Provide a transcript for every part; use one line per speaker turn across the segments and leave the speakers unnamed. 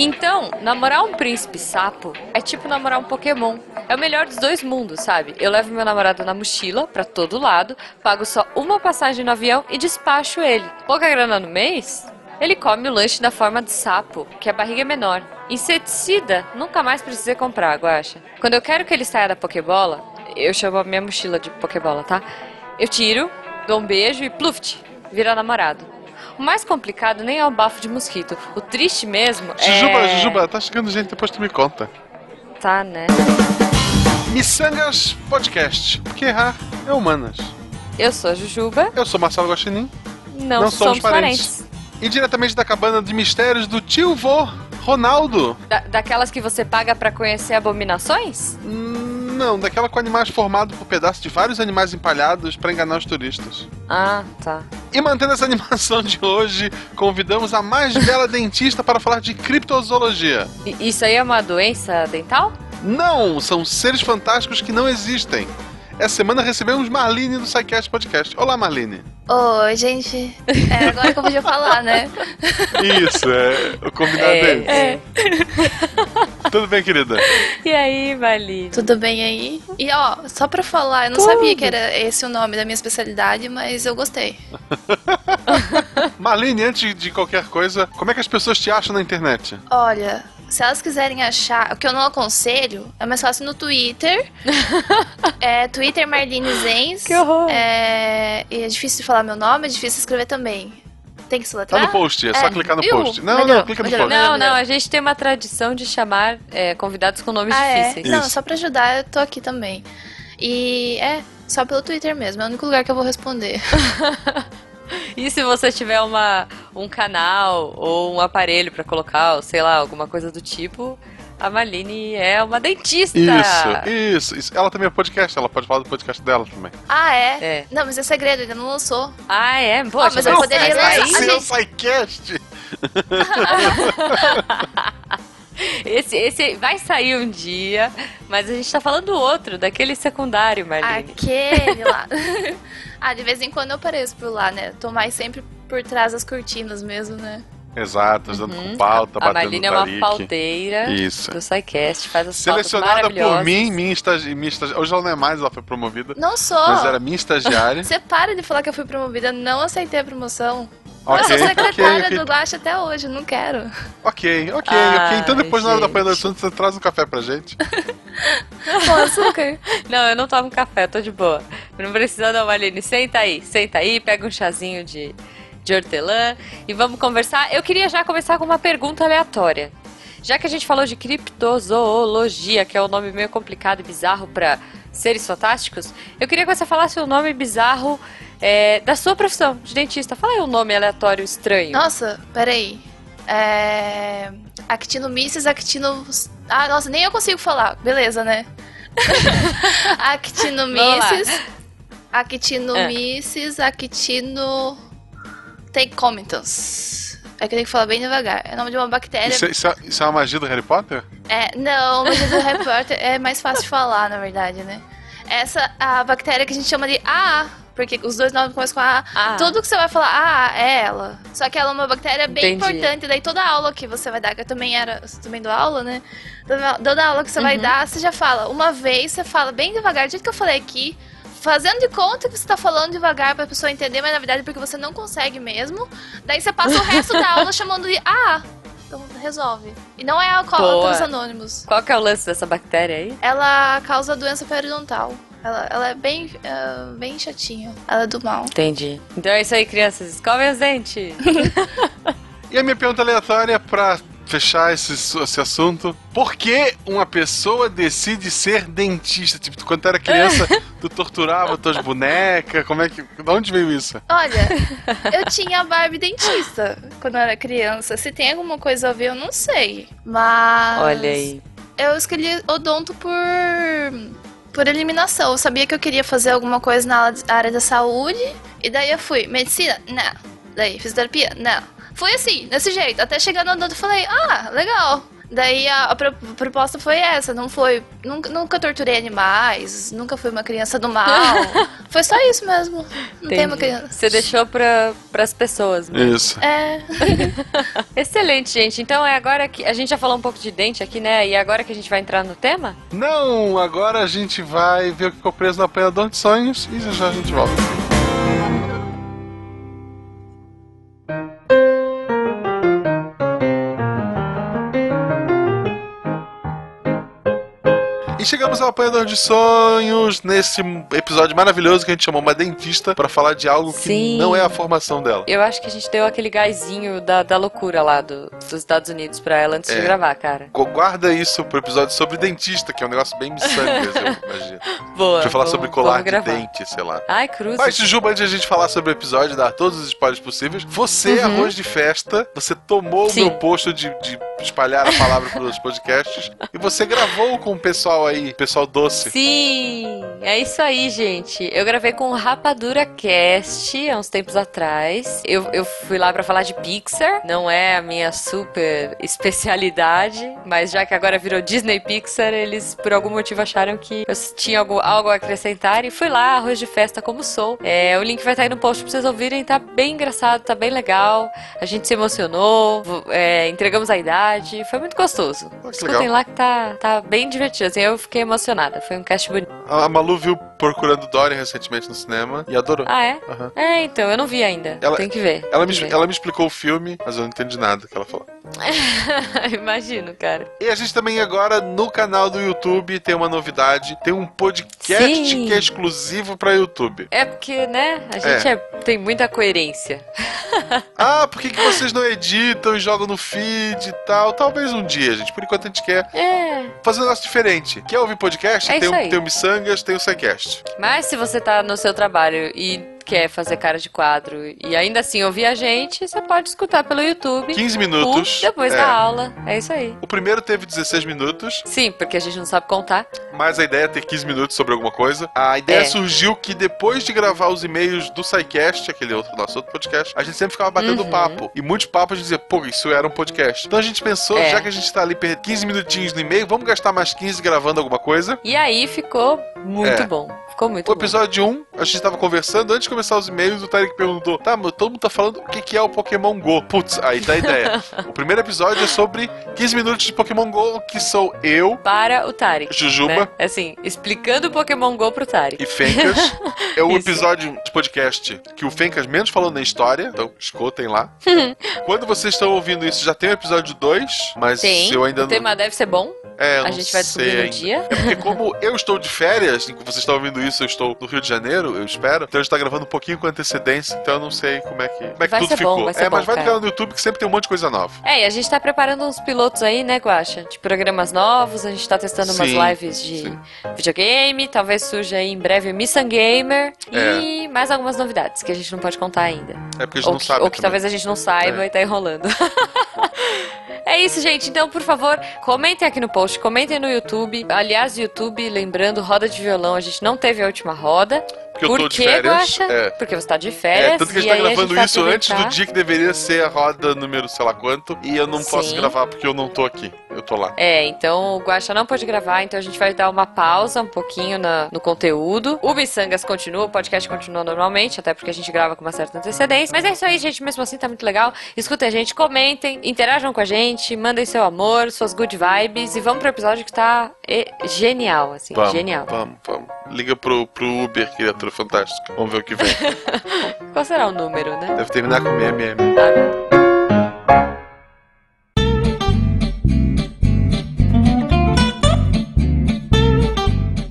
Então, namorar um príncipe sapo é tipo namorar um Pokémon. É o melhor dos dois mundos, sabe? Eu levo meu namorado na mochila pra todo lado, pago só uma passagem no avião e despacho ele. Pouca grana no mês? Ele come o lanche da forma de sapo, que a barriga é menor. Inseticida, nunca mais precisei comprar, Guaxa. Quando eu quero que ele saia da Pokébola, eu chamo a minha mochila de Pokébola, tá? Eu tiro, dou um beijo e pluft, vira namorado. O mais complicado nem é o bafo de mosquito. O triste mesmo
Jujuba,
é...
Jujuba, tá chegando gente, depois tu me conta.
Tá, né?
Missangas Podcast, porque errar é humanas.
Eu sou a Jujuba,
Eu sou Marcelo Guaxinim
não,
Não
somos,
somos parentes.
parentes.
e diretamente da cabana de mistérios do tio vô, Ronaldo.
Da- daquelas que você paga pra conhecer abominações?
Hum, Não, daquela com animais formados por pedaços de vários animais empalhados pra enganar os turistas.
Ah, tá.
E mantendo essa animação de hoje, convidamos a mais bela dentista para falar de criptozoologia.
E- Isso aí é uma doença dental?
Não, são seres fantásticos que não existem. Essa semana recebemos Marlene do SciCast Podcast. Olá, Marlene.
Oi, gente. É agora que eu podia falar, né?
Isso, é o convidado
É,
é,
é.
Tudo bem, querida?
E aí, Vali?
Tudo bem aí? E ó, só pra falar, eu não
Tudo.
sabia que era esse o nome da minha especialidade, mas eu gostei.
Marlene, antes de qualquer coisa, como é que as pessoas te acham na internet?
Olha, se elas quiserem achar, o que eu não aconselho, é mais fácil no Twitter. é Twitter Marlene Zenz.
Que horror.
É, e é difícil de falar meu nome, é difícil escrever também. Tem que
Tá
soletrar?
no post, é só
É,
clicar no post. Não,
Melhorou,
não, clica no
melhorou.
post.
Não, não, a gente tem uma tradição de chamar é, convidados com nomes
Ah, é?
difíceis.
Não,
Isso.
só pra ajudar, eu tô aqui também. E é, só pelo Twitter mesmo, é o único lugar que eu vou responder.
E se você tiver uma, um canal ou um aparelho pra colocar, ou sei lá, alguma coisa do tipo, a Marlene é uma dentista.
Isso, isso, isso. Ela também é podcast, ela pode falar do podcast dela também.
Ah, é?
É.
Não, mas é segredo, ainda não lançou.
Ah, é? Poxa,
Ah, mas eu poderia
sair?
lançar.
Seu
gente-
SciCast!
Esse, esse vai sair um dia, mas a gente tá falando do outro, daquele secundário, Marlene.
Aquele lá. ah, de vez em quando eu apareço por lá, né? Tô mais sempre por trás das cortinas mesmo, né?
Exato, ajudando
Uhum.
com pauta,
a
batendo
Marlene é uma pauteira
Isso.
do SciCast, faz as
Selecionada por mim, minha estagi... minha estagi... Hoje ela não é mais, ela foi promovida.
Não sou.
Mas era minha estagiária.
Você para de falar que eu fui promovida, não aceitei a promoção.
ok,
eu sou secretária
ok.
do Guacha até hoje, não quero.
Ok, ok,
Ai,
ok. Então depois na hora da
gente.
apanhada do assunto você traz um café pra gente.
Com açúcar.
Não, eu não tomo café, tô de boa. Não precisa não, Marlene. Senta aí, senta aí, pega um chazinho de, de hortelã e vamos conversar. Eu queria já começar com uma pergunta aleatória. Já que a gente falou de criptozoologia, que é um nome meio complicado e bizarro para seres fantásticos, eu queria que você falasse o nome bizarro é, da sua profissão de dentista. Fala aí um nome aleatório estranho.
Nossa, peraí. É... Actinomyces, actino... Ah, nossa, nem eu consigo falar. Beleza, né? Actinomyces, Actinomyces, actino... Tecomitans. É que eu tenho que falar bem devagar. É o nome de uma bactéria.
Isso, é- isso é, isso é uma magia do Harry Potter?
É, não, mas do Harry Potter é mais fácil de falar, na verdade, né? Essa, a bactéria que a gente chama de AA, porque os dois nomes começam com AA.
Ah.
Tudo que você vai falar, ah, é ela. Só que ela é uma bactéria bem
Entendi.
importante. Daí toda aula que você vai dar, que eu também era, você também dou aula, né? Toda, aula que você vai
Uhum.
dar, você já fala. Uma vez, você fala bem devagar, do jeito que eu falei aqui. Fazendo de conta que você tá falando devagar pra pessoa entender, mas na verdade é porque você não consegue mesmo. Daí você passa o resto da aula chamando de AA. Então resolve. E não é alcoólatras anônimos.
Qual que é o lance dessa bactéria aí?
Ela causa doença periodontal. Ela, ela é bem, ah, bem chatinha. Ela é do mal.
Entendi. Então é isso aí, crianças. Escovem os dentes.
E a minha pergunta aleatória pra fechar esse, esse assunto. Por que uma pessoa decide ser dentista? Tipo, quando tu era criança, tu torturava tuas bonecas? Como é que. De onde veio isso?
Olha, eu tinha a Barbie dentista quando eu era criança. Se tem alguma coisa a ver, eu não sei. Mas.
Olha aí.
Eu escolhi odonto por. Por eliminação. Eu sabia que eu queria fazer alguma coisa na área da saúde. E daí eu fui. Medicina? Não. Daí, fisioterapia? Não. Foi assim, desse jeito. Até chegar no odonto e falei, ah, legal. Daí a, a pro- proposta foi essa, não foi. Nunca, nunca torturei animais, nunca fui uma criança do mal. foi só isso mesmo. Não tem uma
Entendi.
criança.
Você deixou pra, pras pessoas. né?
Isso.
É.
Excelente, gente. Então é agora que. A gente já falou um pouco de dente aqui, né? E agora que a gente vai entrar no tema?
Não, agora a gente vai ver o que ficou preso no apanhador de sonhos e já já a gente volta. E chegamos ao apanhador de sonhos nesse episódio maravilhoso que a gente chamou uma dentista para falar de algo que
Sim.
não é a formação dela.
Eu acho que a gente deu aquele gásinho da, da loucura lá do- dos Estados Unidos pra ela antes de
É.
gravar, cara.
Gu- Guarda isso pro episódio sobre dentista, que é um negócio bem miçangas, eu imagino.
Boa.
A gente vai falar
vamos-
sobre colar de
gravar.
dente, sei lá.
Ai, cruz.
Mas, Jujuba, antes de a gente falar sobre o episódio, dar todos os spoilers possíveis, você,
Uhum.
arroz de festa, você tomou
Sim.
o meu posto de, de espalhar a palavra pelos podcasts e você gravou com o pessoal aí, pessoal doce.
Sim, é isso aí, gente. Eu gravei com o Rapadura Cast há uns tempos atrás. Eu, eu fui lá pra falar de Pixar. Não é a minha super especialidade, mas já que agora virou Disney Pixar, eles por algum motivo acharam que eu tinha algo, algo a acrescentar e fui lá, arroz de festa como sou. É, o link vai estar aí no post pra vocês ouvirem. Tá bem engraçado, tá bem legal. A gente se emocionou, é, entregamos a idade. Foi muito gostoso.
que
Escutem
legal.
lá que tá, tá bem divertido. Assim, eu fiquei emocionada. Foi um cast bonito.
A Malu viu Procurando Dory recentemente no cinema e adorou.
Ah, é?
Aham.
É, então, eu não vi ainda.
Ela-
Tem que ver.
Ela me,
ver.
ela me explicou o filme, mas eu não entendi nada que ela falou.
Imagino, cara.
E a gente também agora no canal do YouTube tem uma novidade, tem um podcast
Sim.
que é exclusivo pra YouTube.
É porque, né, a gente é- tem muita coerência.
Ah, por que, que vocês não editam e jogam no feed e tal? Talvez um dia, gente. Por enquanto a gente quer
É.
fazer um negócio diferente. Quer ouvir podcast?
É
tem, o, tem o Missangas, tem o SciCast.
Mas se você tá no seu trabalho e quer fazer cara de quadro e ainda assim ouvir a gente, você pode escutar pelo YouTube.
15 minutos.
depois
é.
da aula. É isso aí.
O primeiro teve 16 minutos,
Sim, porque a gente não sabe contar.
mas a ideia é ter 15 minutos sobre alguma coisa. A ideia
É.
surgiu que depois de gravar os e-mails do SciCast, aquele outro nosso outro podcast, a gente sempre ficava batendo
Uhum.
papo. E muitos papos a gente dizia, pô, isso era um podcast. Então a gente pensou,
É.
já que a gente tá ali perdendo 15 minutinhos no e-mail, vamos gastar mais 15 gravando alguma coisa.
E aí ficou muito
É.
bom. Ficou muito
O
bom.
episódio 1, a gente tava conversando, antes de começar os e-mails, o Tarek perguntou: Tá, mas todo mundo tá falando o que, que é o Pokémon GO. Putz, aí tá a ideia. o primeiro episódio é sobre 15 minutos de Pokémon GO, que sou eu,
Para o Tarek.
Jujuba
Né? Assim, explicando o Pokémon GO pro Tarek.
e Fencas. É o episódio de podcast que o Fencas menos falou na história, então escutem lá. Quando vocês estão ouvindo isso, já tem o episódio 2, mas
Tem.
eu ainda
o tema deve ser bom.
não. É,
a
não
gente vai descobrir no dia.
É porque como eu estou de férias, enquanto vocês estão ouvindo isso, eu estou no Rio de Janeiro, eu espero. Então a gente tá gravando um pouquinho com antecedência, então eu não sei como é que, como é que
Vai
tudo ficou.
bom, vai ser
é, mas
bom,
vai no
cara.
canal do YouTube que sempre tem um monte de coisa nova.
É, e a gente tá preparando uns pilotos aí, né, Guaxa? De programas novos, a gente tá testando
Sim,
umas lives de
sim.
videogame, talvez surja aí em breve o Missan Gamer
É.
e mais algumas novidades que a gente não pode contar ainda.
É porque a gente
Ou
não
que,
sabe.
ou que
também.
talvez a gente não saiba
É.
e tá enrolando. É isso, gente. Então, por favor, comentem aqui no post, comentem no YouTube. Aliás, YouTube, lembrando, roda de violão, a gente não teve a última roda.
Porque eu
por
tô de férias. É.
Porque você tá de férias.
É, tanto que a gente tá gravando
vai
isso antes do dia que deveria ser a roda número sei lá quanto. E eu não posso
Sim.
gravar porque eu não tô aqui. Eu tô lá.
É, então o Guaxa não pode gravar, então a gente vai dar uma pausa um pouquinho na- no conteúdo. O Missangas continua, o podcast continua normalmente, até porque a gente grava com uma certa antecedência. Mas é isso aí, gente. Mesmo assim, tá muito legal. Escutem a gente, comentem, interajam com a gente, mandem seu amor, suas good vibes e vamos pro episódio que tá é, genial, assim,
Vamos,
genial.
vamos, vamos. Liga pro, pro Uber, criatura fantástica. Vamos ver o que vem.
Qual será o número, né?
Deve terminar com MM.
Ah,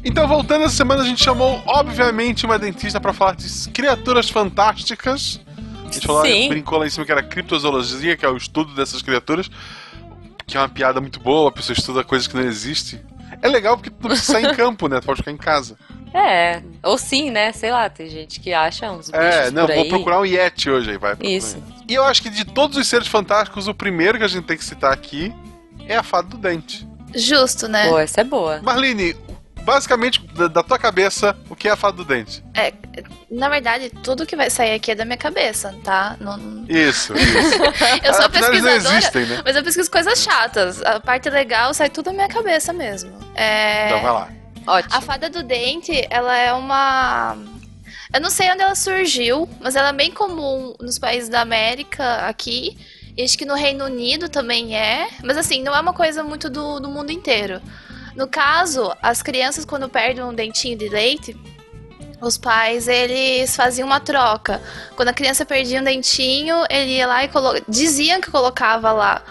Então, voltando essa semana, a gente chamou, obviamente, uma dentista pra falar de criaturas fantásticas. A gente falou, brincou lá em cima que era criptozoologia, que é o estudo dessas criaturas. Que é uma piada muito boa, a pessoa estuda coisas que não existem. É legal porque tu não precisa sair em campo, né? Tu pode ficar em casa.
É, ou sim, né? Sei lá, tem gente que acha uns bichos
É, não,
por aí.
vou procurar um Yeti hoje aí, vai.
Isso.
E eu acho que de todos os seres fantásticos, o primeiro que a gente tem que citar aqui é a fada do dente.
Justo, né?
Pô, essa é boa.
Marlene, basicamente, da, da tua cabeça, o que é a fada do dente?
É, na verdade, tudo que vai sair aqui é da minha cabeça, tá? Não,
Isso, isso.
eu sou
Afinal, eles não
pesquisadora,
existem, né?
mas eu pesquiso coisas chatas. A parte legal sai tudo da minha cabeça mesmo. É...
Então vai lá.
Ótimo.
A fada do dente, ela é uma. Eu não sei onde ela surgiu, mas ela é bem comum nos países da América aqui. E acho que no Reino Unido também é. Mas assim, não é uma coisa muito do, do mundo inteiro. No caso, as crianças, quando perdem um dentinho de leite, os pais eles faziam uma troca. Quando a criança perdia um dentinho, ele ia lá e colo... diziam que colocava lá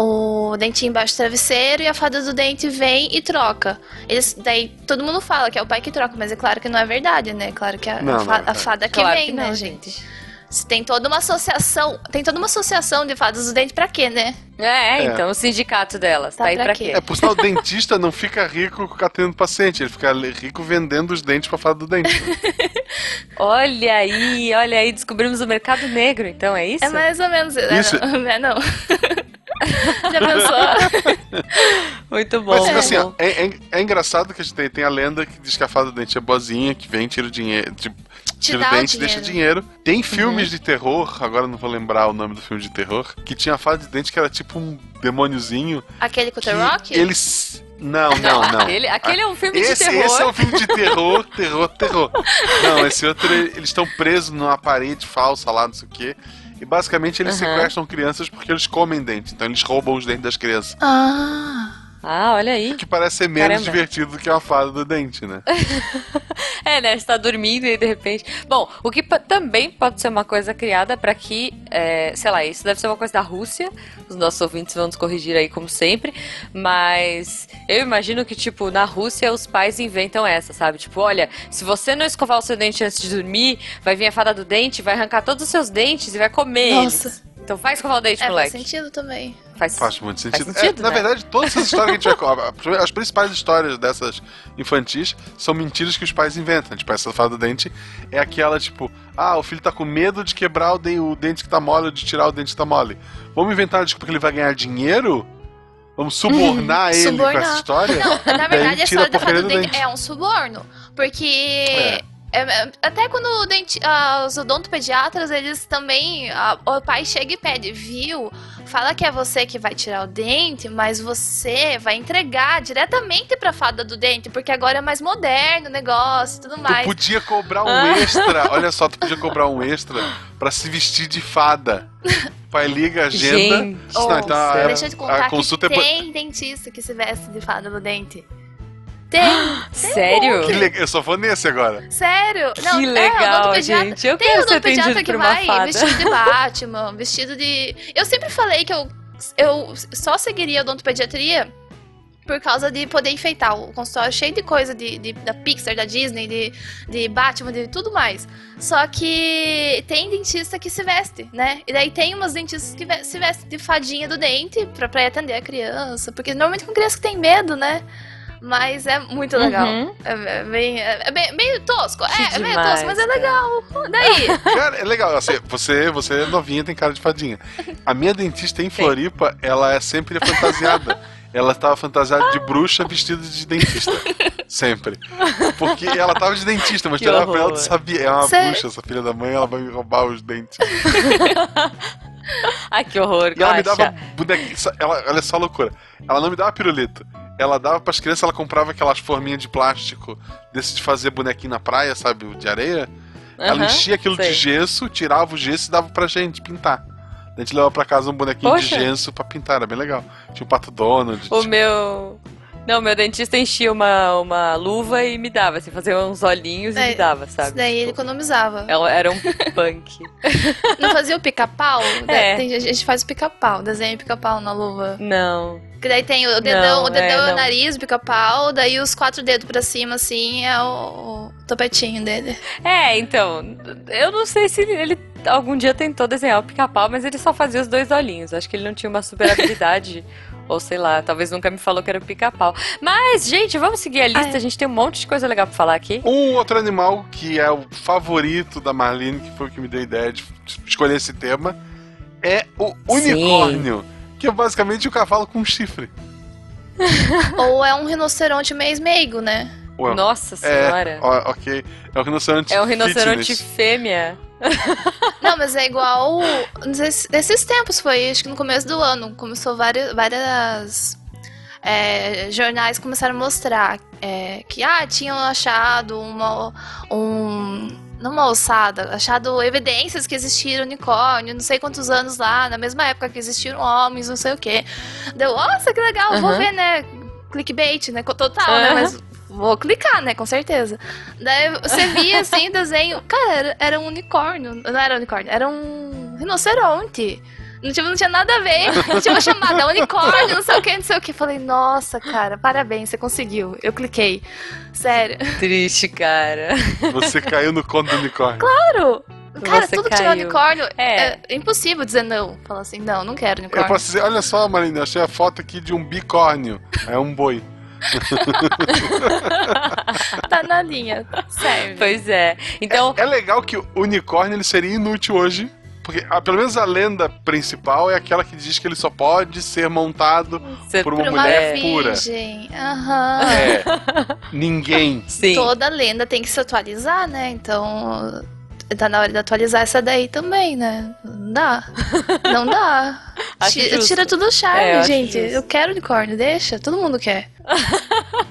o dentinho embaixo do travesseiro e a fada do dente vem e troca. Eles, daí todo mundo fala que é o pai que troca, mas é claro que não é verdade, né? Claro que a,
Não,
a, fa-
não, é.
a fada que
Claro
vem,
que não,
né, gente? Se Tem toda uma associação, tem toda uma associação de fadas do dente pra quê, né?
É,
É.
então, o sindicato delas. Tá,
Tá
aí
pra
pra
quê?
quê?
É, por sinal, o dentista não fica rico atendendo paciente, ele fica rico vendendo os dentes pra fada do dente.
Olha aí, olha aí, descobrimos o mercado negro, então, é isso?
É mais ou menos.
Isso.
É, não. É, não. Já pensou?
Muito bom.
Mas assim, ó, é, é- é engraçado que a gente tem, tem a lenda que diz que a fada do dente é boazinha, que vem, tira o dinheiro. Tipo, tira o
o
dente, deixa
dinheiro.
dinheiro. Tem filmes de terror, agora não vou lembrar o nome do filme de terror, que tinha a fada de dente que era tipo um demôniozinho.
Aquele com o
que
The Rock?
Eles. Não, não, não.
Aquele, aquele é um filme
Esse,
de terror.
esse é um filme de terror, terror, terror. Não, esse outro, eles estão presos numa parede falsa lá, não sei o quê. E basicamente eles
Aham.
sequestram crianças porque eles comem dente. Então eles roubam os dentes das crianças.
Ah.
Ah, olha aí.
Que parece ser menos
Caramba.
divertido do que uma fada do dente, né?
É, né? Você tá dormindo e de repente. Bom, o que também pode ser uma coisa criada pra que, é, sei lá, isso deve ser uma coisa da Rússia. Os nossos ouvintes vão nos corrigir aí, como sempre. Mas eu imagino que, tipo, na Rússia os pais inventam essa, sabe? Tipo, olha, se você não escovar o seu dente antes de dormir, vai vir a fada do dente, vai arrancar todos os seus dentes e vai comer
Nossa.
eles. Então vai escovar o dente,
É, faz
moleque.
sentido também.
Faz,
Faz muito sentido.
Faz sentido,
É, na
né?
verdade, todas essas histórias que a gente vai. As principais histórias dessas infantis são mentiras que os pais inventam. Tipo, essa fada do dente é aquela, tipo, ah, o filho tá com medo de quebrar o, de- o dente que tá mole ou de tirar o dente que tá mole. Vamos inventar a desculpa que ele vai ganhar dinheiro? Vamos subornar ele com
Subornar.
essa história?
Não, na verdade a história da fada do dente é um suborno. Porque.
É.
é, é, até quando o denti, ah, os odontopediatras, eles também. ah, o pai chega e pede, viu? Fala que é você que vai tirar o dente, mas você vai entregar diretamente pra fada do dente, porque agora é mais moderno o negócio e tudo
Tu
mais.
podia cobrar um
Ah.
extra, olha só, tu podia cobrar um extra pra se vestir de fada. Pai liga a agenda.
Gente,
Não, então a-
Deixa eu te contar
a consulta
que
é.
tem dentista que se veste de fada do dente. Tem,
sério?
Que legal, eu só vou nesse agora.
sério.
Que
Não, é,
legal,
odontopediatra-
gente. Eu
Tem
quero
o
ser
odontopediatra
atendido
que
por uma
vai
fada.
vestido de Batman, vestido de. Eu sempre falei que eu, eu só seguiria odontopediatria por causa de poder enfeitar o consultório cheio de coisa de, de- da Pixar, da Disney, de, de Batman, de tudo mais. Só que tem dentista que se veste, né? E daí tem umas dentistas que se vestem de fadinha do dente pra, pra ir atender a criança. Porque normalmente com criança que tem medo, né? Mas é muito legal.
Uhum.
É, é bem, é, é bem- meio tosco.
Que
É, é meio
demais,
tosco, mas é
cara.
legal. Daí.
Cara, é legal. Assim, você, você é novinha, tem cara de fadinha. A minha dentista em Floripa, ela é sempre fantasiada. Ela tava fantasiada de bruxa vestida de dentista. Sempre. Porque ela tava de dentista, mas tu olhava pra ela e sabia. É uma
Sério?
bruxa, essa filha da mãe, ela vai me roubar os dentes.
Ai, que horror,
E ela me dava bonequinho. Ela, olha só a loucura. Ela não me dava pirulito. Ela dava pras crianças, ela comprava aquelas forminhas de plástico desse de fazer bonequinho na praia, sabe? De areia. Ela
Aham,
enchia aquilo
sei.
de gesso, tirava o gesso e dava pra gente pintar. A gente levava pra casa um bonequinho
Poxa.
de gesso pra pintar, era bem legal. Tinha o Pato Donald.
O
tinha-
meu. Não, meu dentista enchia uma, uma luva e me dava, assim, fazia uns olhinhos e
É,
me dava,
Isso
sabe?
daí ele economizava.
Ela era um punk.
Não fazia o pica-pau?
É.
Tem gente faz o pica-pau, desenha pica-pau na luva.
Não.
Que daí tem o dedão,
Não,
o dedão
é,
é, o nariz, o pica-pau, daí os quatro dedos pra cima, assim, é o, o topetinho dele.
É, então, eu não sei se ele algum dia tentou desenhar o pica-pau, mas ele só fazia os dois olhinhos. Acho que ele não tinha uma super habilidade. Ou sei lá, talvez nunca me falou que era o pica-pau. Mas, gente, vamos seguir a lista.
É.
A gente tem um monte de coisa legal pra falar aqui.
Um outro animal que é o favorito da Marlene, que foi o que me deu a ideia de escolher esse tema, é o unicórnio. Que é basicamente o cavalo com chifre.
Ou é um rinoceronte meio meigo, né?
Ué,
Nossa
É,
senhora.
ó, ok. É um rinoceronte
É um rinoceronte
fitness.
fêmea.
Não, mas é igual. Nesses, tempos, foi acho que no começo do ano. Começou várias. várias é, jornais começaram a mostrar é, que ah, tinham achado uma. Um, não uma ossada, achado evidências que existiram unicórnio, não sei quantos anos lá, na mesma época que existiram homens, não sei o quê. Deu, nossa, que legal, vou
Aham.
ver, né? Clickbait, né? Total, né?
Aham.
Mas vou clicar, né? Com certeza. Daí você via assim, desenho. Cara, era, era um unicórnio. Não era unicórnio, era um rinoceronte. Não tinha, não tinha nada a ver. Tinha uma chamada unicórnio, não sei o que, não sei o que. Falei, nossa, cara, parabéns, você conseguiu. Eu cliquei. Sério.
Triste, cara.
Você caiu no conto do unicórnio.
Claro! Cara,
Você
tudo que tiver
caiu.
unicórnio
É.
é. impossível dizer não. Falar assim, não, não quero
Eu
unicórnio.
posso dizer, olha só, Marina, eu achei a foto aqui de um bicórnio. É um boi.
Tá na linha. Serve.
Pois é. Então,
É legal que o unicórnio ele seria inútil hoje. Porque, ah, pelo menos a lenda principal é aquela que diz que ele só pode ser montado
você...
por uma
uma
mulher pura.
virgem. Aham.
É. Ninguém.
Sim.
Toda lenda tem que se atualizar, né? Então. Tá na hora de atualizar essa daí também, né? Não dá. Não dá. Tira, tira tudo o charme,
É, eu
gente.
justo.
Eu quero unicórnio, deixa. Todo mundo quer.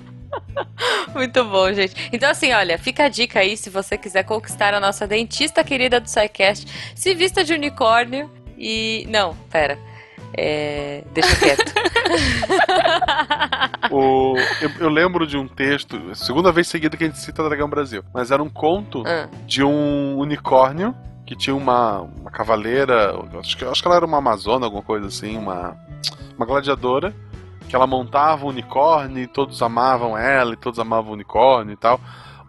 Muito bom, gente. Então, assim, olha, fica a dica aí se você quiser conquistar a nossa dentista querida do SciCast. Se vista de unicórnio e. Não, pera. É... Deixa quieto.
O, eu, eu lembro de um texto, segunda vez seguida que a gente cita Dragão Brasil, mas era um conto
Ah,
de um unicórnio que tinha uma, uma cavaleira, acho que, acho que ela era uma amazona, alguma coisa assim, uma, uma gladiadora, que ela montava um unicórnio e todos amavam ela e todos amavam o unicórnio e tal.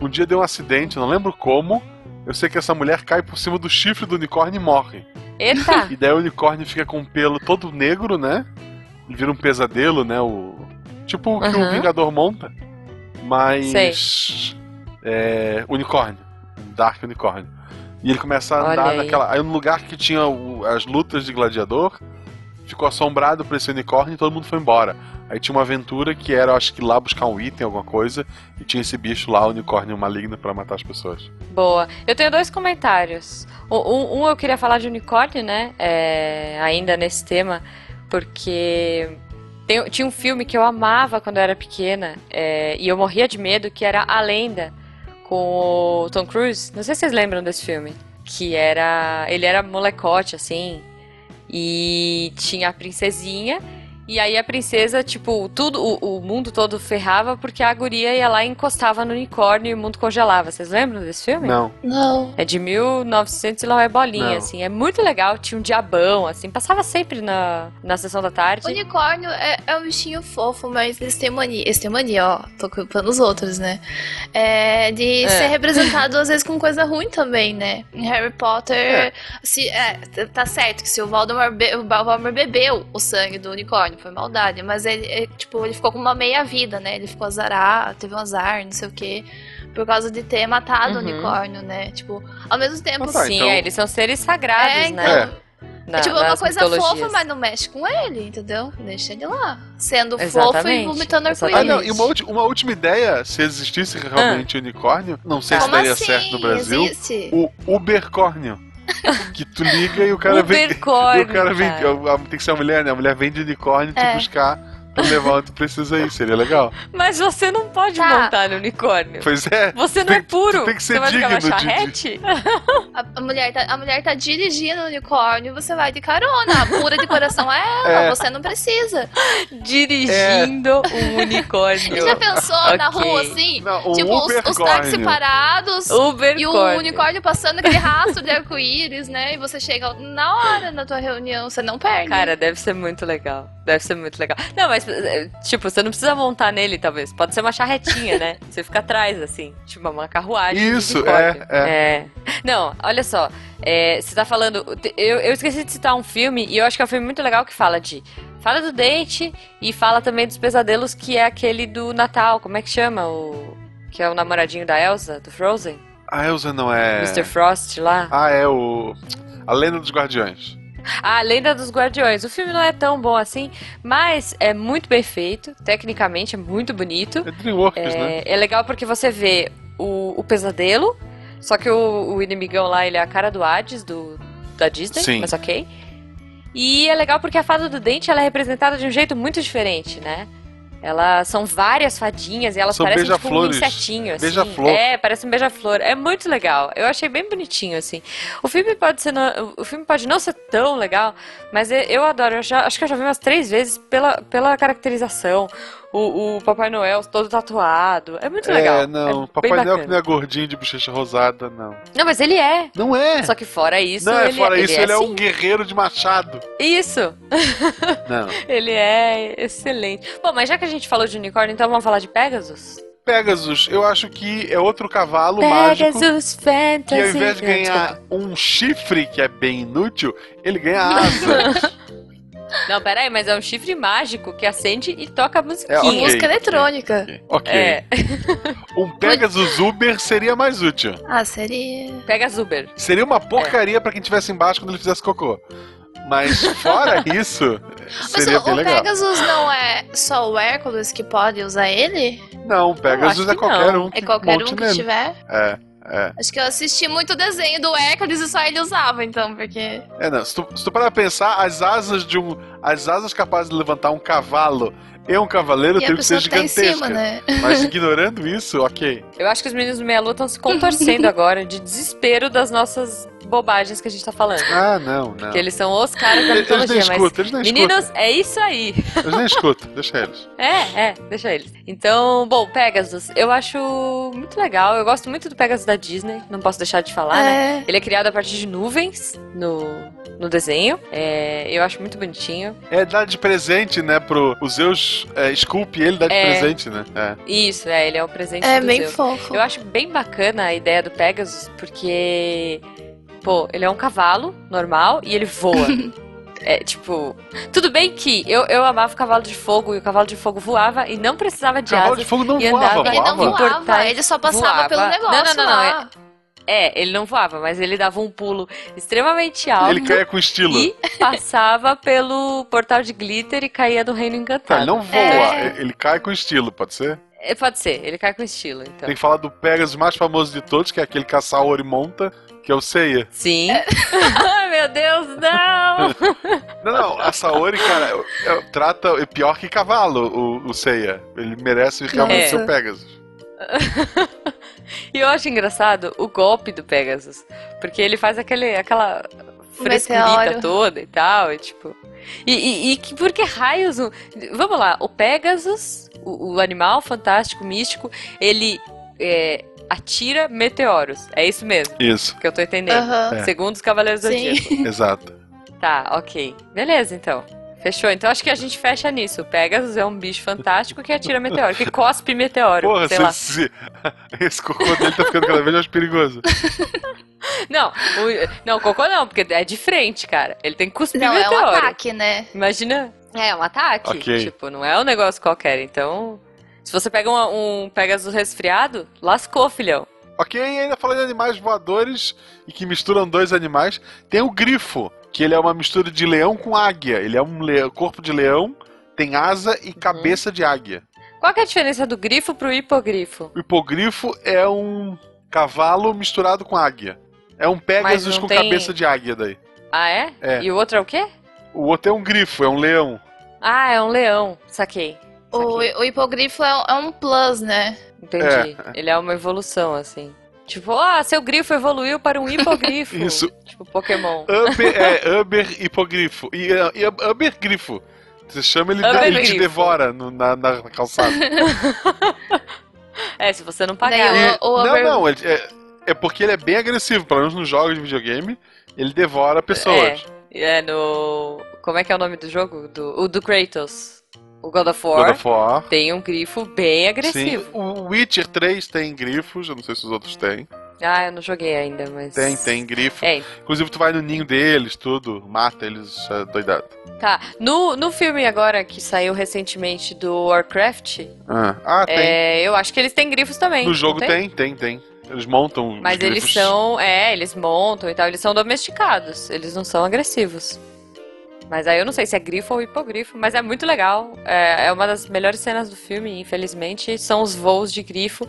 Um dia deu um acidente, não lembro como. Eu sei que essa mulher cai por cima do chifre do unicórnio e morre.
Eita!
E daí o unicórnio fica com o pelo todo negro, né? Vira um pesadelo, né? O, tipo o que o
Aham.
Vingador monta. Mas. É, unicórnio. Um Dark unicórnio. E ele começa a
Olha
andar
aí.
naquela. Aí no lugar que tinha o- as lutas de gladiador, ficou assombrado por esse unicórnio e todo mundo foi embora. Aí tinha uma aventura que era, acho que lá buscar um item, alguma coisa, e tinha esse bicho lá, o unicórnio maligno, pra matar as pessoas.
Boa. Eu tenho dois comentários. O- Um, um eu queria falar de unicórnio, né? É, ainda nesse tema, porque tem- tinha um filme que eu amava quando eu era pequena é, e eu morria de medo, que era A Lenda, com o Tom Cruise. Não sei se vocês lembram desse filme. Que era. Ele era molecote, assim. E tinha a princesinha. E aí a princesa, tipo, tudo, o, o mundo todo ferrava porque a guria ia lá e encostava no unicórnio e o mundo congelava. Vocês lembram desse filme?
Não.
Não.
É de 1900 e lá vai bolinha,
Não.
assim. É muito legal. Tinha um diabão, assim. Passava sempre na, na sessão da tarde.
Unicórnio é, é um bichinho fofo, mas eles têm mania. Eles têm mania, ó. Tô culpando os outros, né? É, de
É.
ser representado às vezes com coisa ruim também, né? Em Harry Potter,
É.
se, é, tá certo que se o Voldemort, be- o Voldemort bebeu o sangue do unicórnio, foi maldade. Mas ele, é, tipo, ele ficou com uma meia vida, né? Ele ficou azarado, teve um azar, não sei o quê. Por causa de ter matado o
Uhum.
unicórnio, né? Tipo, ao mesmo tempo.
Ah, tá,
Sim,
então-
é, eles são seres sagrados,
é,
né?
então.
Na-
É tipo uma
nas
coisa
mitologias.
fofa, mas não mexe com ele, entendeu? Deixa ele lá. Sendo fofo e
Exatamente,
vomitando
Ah,
arco-íris.
não, e uma, uma última ideia, se existisse realmente unicórnio, não sei se
Como
daria
assim?
certo no Brasil,
Existe?
o Ubercórnio. que tu liga e o cara vem. E o cara vem.
cara.
a- Tem que ser a mulher, né? A mulher vem de unicórnio te
É.
buscar onde tu precisa ir. Seria legal.
Mas você não pode
Tá.
montar no unicórnio.
Pois é.
Você não
Tem-
é puro.
tem que ser
você vai
digno de-
charrete?
A, a mulher tá, a mulher tá dirigindo o unicórnio, você vai de carona. A pura de coração é ela,
É.
você não precisa.
Dirigindo um unicórnio.
Você já pensou na
Ok.
rua assim?
Não,
tipo, os, os táxis parados.
Ubercórnio.
E o unicórnio passando aquele rastro de arco-íris, né? E você chega na hora na tua reunião, você não perde.
Cara, deve ser muito legal. Deve ser muito legal. Não, mas, é, tipo, você não precisa montar nele, talvez. Pode ser uma charretinha, né? Você fica atrás, assim. Tipo, uma carruagem.
Isso,
unicórnio.
é,
É. Não, olha só. é, você tá falando. Eu, eu esqueci de citar um filme, e eu acho que é um filme muito legal que fala de. Fala do date e fala também dos pesadelos, que é aquele do Natal. Como é que chama? O. Que é o namoradinho da Elsa, do Frozen?
A Elsa não é.
Mr. Frost lá.
Ah, é o. A Lenda dos Guardiões.
A Lenda dos Guardiões. O filme não é tão bom assim, mas é muito bem feito. Tecnicamente é muito bonito.
É Dreamworks, né?
É, é legal porque você vê o, o pesadelo, só que o, o inimigão lá, ele é a cara do Hades, do, da Disney,
Sim.
mas ok. E é legal porque a fada do dente ela é representada de um jeito muito diferente, né? Elas são várias fadinhas e elas
São
parecem tipo um insetinho, assim.
Beija-flor.
É, parece um beija-flor. É muito legal. Eu achei bem bonitinho, assim. O filme pode ser. não- o filme pode não ser tão legal, mas eu- adoro. Eu já, acho que eu já vi umas três vezes pela, pela caracterização. O, o Papai Noel todo tatuado. É muito legal.
É, não.
é
Papai Noel que não é gordinho de bochecha rosada, não.
Não, mas ele é.
Não é!
Só que fora isso,
não, é
ele,
fora
ele
isso,
é
ele é um
assim.
guerreiro de machado.
Isso.
Não.
Ele é excelente. Bom, mas já que a gente falou de unicórnio, então vamos falar de Pegasus?
Pegasus, eu acho que é outro cavalo mágico.
Pegasus
Que
Fantasy.
ao invés de ganhar um chifre, que é bem inútil, ele ganha asas.
Não, peraí, mas é um chifre mágico que acende e toca a musiquinha.
É, ok.
Música eletrônica.
ok.
É,
Um Pegasus Uber seria mais útil.
Ah, seria.
Pegasus Uber.
Seria uma porcaria pra quem estivesse embaixo quando ele fizesse cocô. Mas fora isso,
Mas
seria
o,
bem
o
legal.
Pegasus não é só o Hércules que pode usar ele?
Não, Pegasus
acho
é
que
qualquer
não.
um que
É qualquer um que
nele.
tiver?
É, é.
Acho que eu assisti muito desenho do Hércules e só ele usava, então, porque.
É, não. Se tu, se tu parar pra pensar, as asas de um. As asas capazes de levantar um cavalo e um cavaleiro
E
teriam que ser
que tá cima, né?
Mas ignorando isso, ok.
Eu acho que os meninos do Meia Lua estão se contorcendo agora de desespero das nossas bobagens que a gente tá falando.
Ah, não, não.
Porque eles são os caras da
Eles, eles nem
mitologia, mas.
escutam, eles nem
Meninos, é isso aí.
Eles nem escutam, deixa eles.
É, é, deixa eles. Então, bom, Pegasus, eu acho muito legal. Eu gosto muito do Pegasus da Disney, não posso deixar de falar, né?
É.
Ele é criado a partir de nuvens no, no desenho. É, eu acho muito bonitinho.
É dar de presente, né, pro o Zeus é, esculpe ele, dá de
É.
presente, né? É.
Isso, é, ele é o presente
É
do
bem
Zeus.
fofo.
Eu acho bem bacana a ideia do Pegasus, porque, pô, ele é um cavalo normal e ele voa. É, tipo, tudo bem que eu, eu amava o cavalo de fogo e o cavalo de fogo voava e não precisava de
Cavalo
asas.
de fogo não
e
voava,
andava-
Ele não
voava.
voava, ele só passava
voava.
pelo
Não,
negócio
não, não, não,
lá.
É, ele não voava, mas ele dava um pulo extremamente alto
Ele caia com estilo.
e passava pelo portal de glitter e caía do reino
Tá,
encantado.
ele não voa,
É.
ele cai com estilo, pode ser?
É, Pode ser, ele cai com estilo, então.
Tem que falar do Pegasus mais famoso de todos, que é aquele que a Saori monta, que é o Seiya.
Sim. Ai, meu Deus, não!
Não, não, a Saori, cara, é- é- trata é pior que cavalo, o, o Seiya. Ele merece realmente ser o Pegasus.
E eu acho engraçado o golpe do Pegasus. Porque ele faz aquele, aquela frescurita toda e tal, e tipo. E, e, e que por que raios. Vamos lá, o Pegasus, o, o animal fantástico, místico, ele é, atira meteoros. É isso mesmo
Isso,
que eu tô entendendo.
Aham.
É.
Segundo os Cavaleiros do
Sim.
Zodíaco.
exato.
Tá, ok. Beleza, então. Fechou. Então acho que a gente fecha nisso. O Pegasus é um bicho fantástico que atira meteoro, que cospe meteoro.
Porra,
sei
se,
lá.
se- esse cocô dele tá ficando cada vez mais perigoso.
Não, o, não, cocô não, porque é de frente, cara. Ele tem que cuspir
Não, é um
meteoro.
ataque, né?
Imagina. É, um ataque.
Ok.
Tipo, não é um negócio qualquer. Então, se você pega um, um Pegasus resfriado, lascou, filhão.
Ok, e ainda falando de animais voadores e que misturam dois animais, tem o grifo, que ele é uma mistura de leão com águia. Ele é um le- corpo de leão, tem asa
Uhum.
e cabeça de águia.
Qual que é a diferença do grifo pro hipogrifo?
O hipogrifo é um cavalo misturado com águia. É um Pegasus com
tem-
cabeça de águia daí.
Ah, é?
É.
E o outro é o quê?
O outro é um grifo, é um leão.
Ah, é um leão. Saquei.
O,
Saquei.
o hipogrifo é, é um plus, né?
Entendi. Ele é uma evolução, assim. Tipo, ah, seu grifo evoluiu para um hipogrifo.
Isso.
Tipo Pokémon.
Uber, é, Uber hipogrifo. E, e Uber grifo. Você chama ele,
Uber
ele te
grifo.
devora no- na, na calçada.
É, se você não pagar.
Daí
né?
o- o
não,
Uber-
não, ele- é, é porque ele é bem agressivo, pelo menos nos jogos de videogame, ele devora pessoas.
É, no. Como é que é o nome do jogo? Do, o do Kratos. O God of War.
God of War.
Tem um grifo bem
Sim,
agressivo.
o Witcher 3 tem grifos, eu não sei se os outros têm.
Ah, eu não joguei ainda, mas.
Tem, tem grifo.
É,
Inclusive, tu vai no ninho deles, tudo, mata eles, é doidado.
tá. No, no filme agora que saiu recentemente do Warcraft,
Ah, ah, tem.
é, eu acho que eles têm grifos também.
no jogo tem? tem, tem, Eles montam
Mas eles
grifos.
são. É, eles montam e tal. Eles são domesticados. Eles não são agressivos. Mas aí eu não sei se é grifo ou hipogrifo, mas é muito legal. É, é uma das melhores cenas do filme, infelizmente, são os voos de grifo.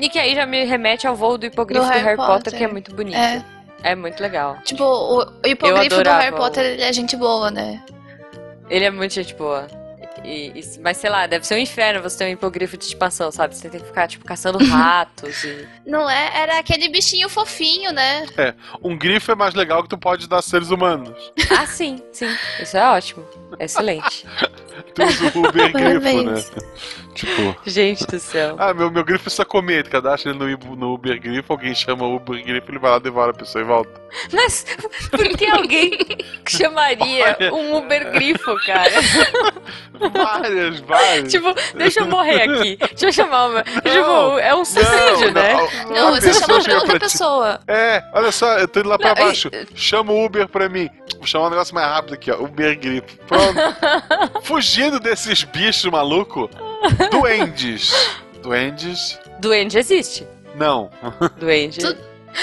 E que aí já me remete ao voo do hipogrifo
Do
do
Harry
Harry, Potter,
Potter.
que é muito bonito.
É.
É muito legal.
Tipo, o, hipogrifo do Harry Potter
o-
ele é gente boa, né?
Ele é muito gente boa. E- e- mas sei lá, deve ser um inferno você ter um hipogrifo de estimação, sabe? Você tem que ficar, tipo, caçando ratos e.
Não é? Era aquele bichinho fofinho, né?
Um grifo é mais legal que tu pode dar a seres humanos.
Ah, sim, sim. Isso é ótimo. Excelente.
Tu usa o Uber grifo, né? Tipo,
Gente do céu.
ah, meu, meu grifo precisa comer. Tu cadastra ele no, no Uber grifo, alguém chama o Uber grifo, ele vai lá, devora a pessoa e volta.
Mas por que alguém chamaria
Olha.
um Uber grifo, cara?
Várias, várias.
tipo, deixa eu morrer aqui. Deixa eu chamar uma.
Não,
Tipo, é um suicídio, né?
Não,
uma
você chama outra
ti-
pessoa.
É, olha só, eu tô indo lá pra
Não, e-
baixo. Chama o Uber pra mim. Vou chamar um negócio mais rápido aqui, ó. Uber grifo. Pronto. Fugindo desses bichos malucos, duendes. Duendes?
Duende existe.
Não.
Duende.
Tu-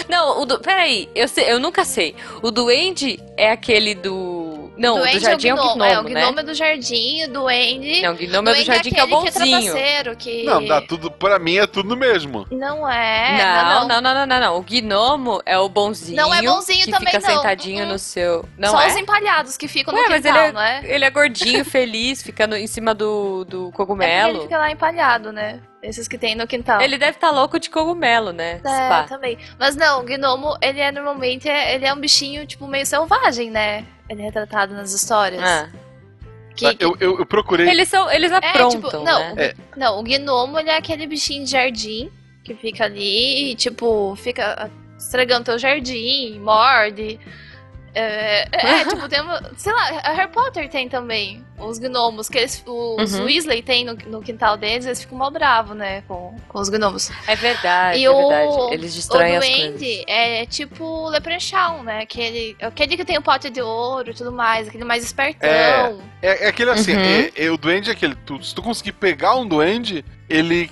Não, o du... peraí, eu, sei- eu nunca sei. O duende é aquele do. Não, o
Duende
do jardim é o gnomo,
É, o
né?
gnomo é do jardim, o duende.
Não, o gnomo é do jardim que é o
que é
bonzinho.
trapaceiro, que...
Não, dá tudo. Pra mim é tudo no mesmo.
Não é.
não, não, não, não, não, não. O gnomo é o bonzinho.
Não é bonzinho
que
também,
fica
não.
sentadinho
Uh-uh.
no seu. Não
Só
é?
os empalhados que ficam
Ué,
no
mas
quintal,
ele é,
não é?
ele é gordinho, feliz, ficando em cima do, do
É porque ele
cogumelo.
fica lá empalhado, né? Esses que tem no quintal.
Ele deve estar louco de cogumelo, né?
É,
Spa.
também. Mas não, o gnomo, ele é normalmente, é- ele é um bichinho, tipo, meio selvagem, né? Ele é retratado nas histórias.
Ah.
Que- que-
Eu, eu, eu procurei.
Eles, são, eles aprontam,
tipo, não,
né?
Não, o gnomo, ele é aquele bichinho de jardim que fica ali e, tipo, fica estragando teu jardim, morde. É, é, tipo, tem uma, sei lá, a Harry Potter tem também os gnomos, que eles, os
Uhum.
Weasley tem no, no quintal deles, eles ficam mal bravos, né, com, com os gnomos.
É verdade,
E
é
o-
verdade. Eles
O
destroem as
duende
coisas.
é tipo o Leprechaun, né, aquele, aquele que tem o pote de ouro e tudo mais, aquele mais espertão.
É, é aquele assim,
Uhum.
é, é o duende é aquele. Tu, se tu conseguir pegar um duende, ele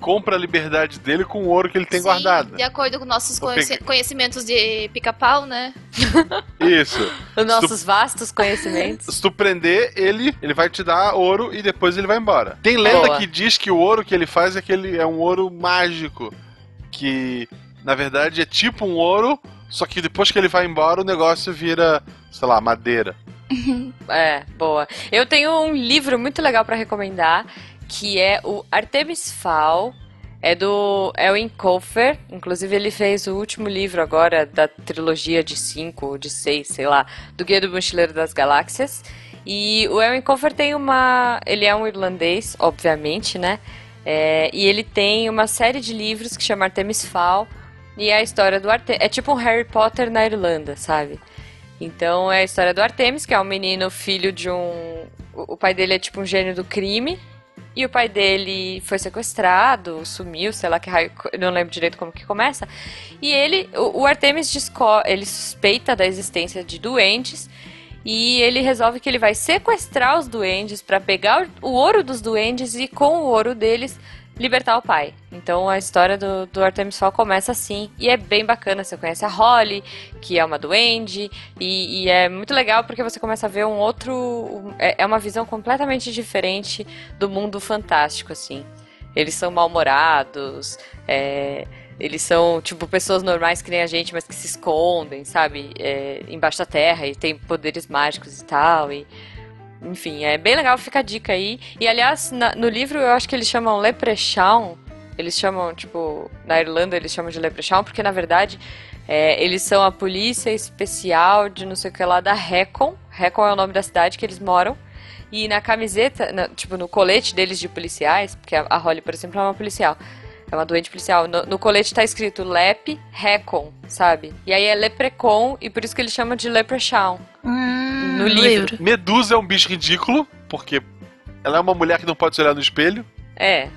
compra a liberdade dele com o ouro que ele tem
Sim,
guardado.
De acordo com nossos conheci- conhecimentos de pica-pau, né?
Isso.
Os nossos vastos conhecimentos.
Se tu prender ele, ele vai te dar ouro e depois ele vai embora. Tem lenda
Boa.
que diz que o ouro que ele faz é que ele é um ouro mágico. Que na verdade é tipo um ouro, só que depois que ele vai embora o negócio vira, sei lá, madeira.
É, boa. Eu tenho um livro muito legal pra recomendar, que é o Artemis Fowl. É do Elwin Colfer. Inclusive, ele fez o último livro agora da trilogia de cinco ou de seis, sei lá, do Guia do Mochileiro das Galáxias. E o Elwin Colfer tem uma. Ele é um irlandês, obviamente, né? É, e ele tem uma série de livros que chama Artemis Fowl. E é a história do Artemis. É tipo um Harry Potter na Irlanda, sabe? Então é a história do Artemis, que é um menino filho de um. O pai dele é tipo um gênio do crime. E o pai dele foi sequestrado, sumiu, sei lá que raio. Não lembro direito como que começa. E ele. O, o Artemis ele suspeita da existência de duendes. E ele resolve que ele vai sequestrar os duendes para pegar o ouro dos duendes e com o ouro deles libertar o pai. Então a história do, do Artemis Fowl começa assim. E é bem bacana. Você conhece a Holly, que é uma duende. E, e é muito legal porque você começa a ver um outro. um- é, é uma visão completamente diferente do mundo fantástico, assim. Eles são mal-humorados. é, eles são, tipo, pessoas normais que nem a gente, mas que se escondem, sabe? É, embaixo da terra e tem poderes mágicos e tal. E, enfim, é bem legal, fica a dica aí. E aliás, na- no livro eu acho que eles chamam Leprechaun. Eles chamam, tipo, na Irlanda eles chamam de Leprechaun, porque na verdade é, eles são a polícia especial de não sei o que lá da Recon. Recon é o nome da cidade que eles moram. E na camiseta, na- tipo, no colete deles de policiais, porque a a Holly, por exemplo, é uma policial. É uma doente policial. No, no colete tá escrito Lep Recon, sabe? E aí é Leprecon, e por isso que eles chamam de Leprechaun.
Hum,
No livro.
Medusa é um bicho ridículo, porque ela é uma mulher que não pode se olhar no espelho.
É,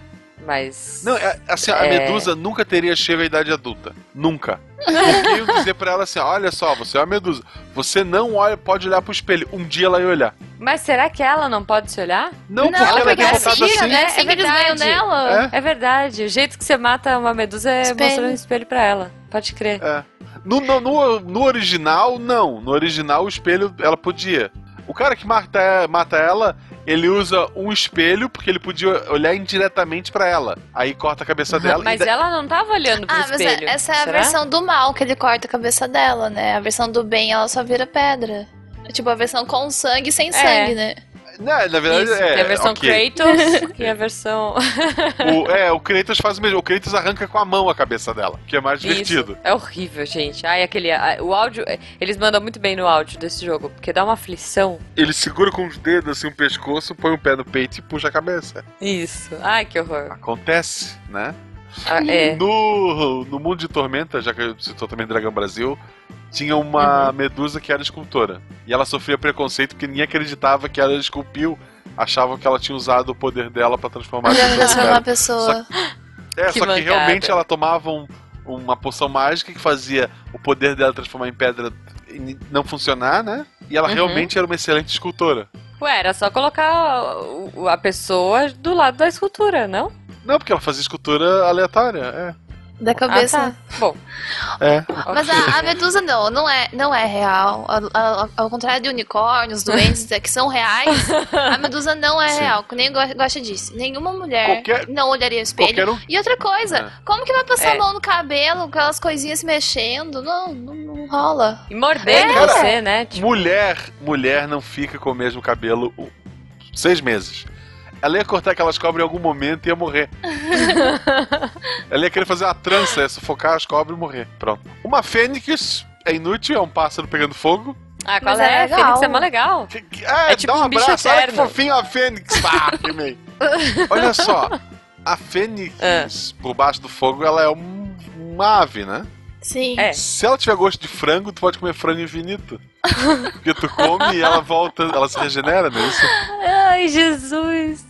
mas.
Não, é- assim, a
É.
Medusa nunca teria chego à idade adulta. Nunca. Porque eu dizer pra ela assim: olha só, você é uma Medusa. Você não olha, pode olhar pro espelho. Um dia ela ia olhar.
Mas será que ela não pode se olhar?
Não,
Não,
porque ela é
porque ela
derrotada
tira,
assim.
né? Assim que eles ganham
verdade.
nela.
É?
É verdade. O jeito que você mata uma medusa é
Espelho.
mostrando um espelho pra ela. Pode crer.
É. No, no, no, no original, não. No original, o espelho ela podia. O cara que mata, mata ela, ele usa um espelho porque ele podia olhar indiretamente pra ela. Aí corta a cabeça dela.
Mas
e da-
ela não tava olhando pro
Ah, mas é-
espelho.
essa é a
será?
versão do mal que ele corta a cabeça dela, né? A versão do bem, ela só vira pedra. É Tipo, a versão com sangue e sem sangue, né?
Não, na verdade,
Isso,
é.
tem a versão
ok.
Kratos e a versão.
O, é, o Kratos faz o mesmo. O Kratos arranca com a mão a cabeça dela, que é mais divertido.
Isso. É horrível, gente. Ai, aquele. O áudio. Eles mandam muito bem no áudio desse jogo, porque dá uma aflição.
Ele segura com os dedos assim o pescoço, põe o pé no peito e puxa a cabeça.
Isso. Ai, que horror.
Acontece, né?
Ah, é.
No, no mundo de Tormenta, já que eu citou também Dragão Brasil, tinha uma
Uhum.
medusa que era escultora. E ela sofria preconceito porque ninguém acreditava que ela esculpiu. Achavam que ela tinha usado o poder dela pra transformar a pessoa
transformar a pessoa.
É,
Que
só que realmente ela tomava um- uma poção mágica que fazia o poder dela transformar em pedra em- não funcionar, né? E ela
Uhum.
realmente era uma excelente escultora.
Ué, era só colocar a pessoa do lado da escultura, não?
Não, porque ela fazia escultura aleatória,
Da cabeça.
Ah, tá. Bom.
é. É.
Mas a, a Medusa não, não é, não é real. A- a- ao contrário de unicórnios, doentes que são reais, a Medusa não é
Sim.
real. Que nem go- gosta disso. Nenhuma mulher
Qualquer-
não olharia o espelho.
Um.
E outra coisa,
É.
como que vai passar
É.
a mão no cabelo, aquelas coisinhas se mexendo? Não, não, não rola.
E mordendo
É.
você, né? Tipo,
Mulher, mulher não fica com o mesmo cabelo seis meses. Ela ia cortar aquelas cobras em algum momento e ia morrer. Ela ia querer fazer uma trança, ia sufocar as cobras e morrer. Pronto. Uma fênix é inútil, é um pássaro pegando fogo.
ah, qual
Mas
é?
é legal.
Fênix é mó legal.
Que- que- É,
É tipo
dá um
um bicho
abraço, olha que fofinho a fênix. Pá, queimei. Olha só, a fênix
É.
por baixo do fogo, ela é um, uma ave, né?
Sim.
É.
Se ela tiver gosto de frango, tu pode comer frango infinito. Porque tu come e ela volta, ela se regenera, não é isso?
Ai, Jesus.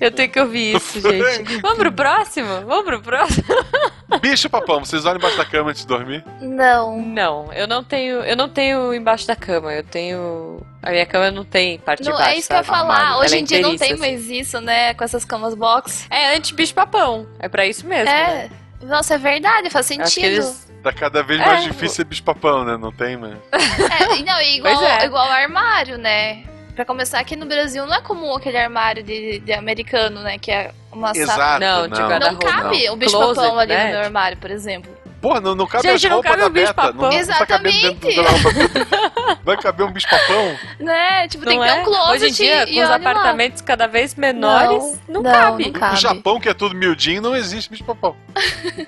Eu tenho que ouvir isso, gente. Vamos pro próximo? Vamos pro próximo?
Bicho papão, vocês olham embaixo da cama antes de dormir?
Não.
Não, eu não tenho. Eu não tenho embaixo da cama. Eu tenho. A minha cama não tem parte de
Não,
baixo.
é isso que eu ia falar.
Armário.
Hoje
Ela é
em dia não tem
assim.
mais isso, né? Com essas camas box.
É anti-bicho papão. É pra isso mesmo. né?
É. Nossa, é verdade, faz sentido.
Tá cada vez mais
É.
difícil ser bicho papão, né? Não tem, né?
É, e não, e igual,
é.
igual armário, né? Pra começar, aqui no Brasil não é comum aquele armário de, de americano, né? Que é uma sala.
Exato.
Não, de
não.
Não
guarda-roupa,
cabe
não.
o bicho
Closet,
papão ali
né?
no meu armário, por exemplo.
Porra, não, não cabe
Gente,
as
não
roupas
cabe
da
um bicho
Beta. Não, tá. Vai caber um bicho papão?
Né? Tipo, tem
Não
que ter
é?
um closet
Hoje em dia,
e
com os
olha lá.
apartamentos cada vez menores, não,
não,
cabe.
não
No
cabe.
Japão, que é tudo miudinho, não existe bicho papão.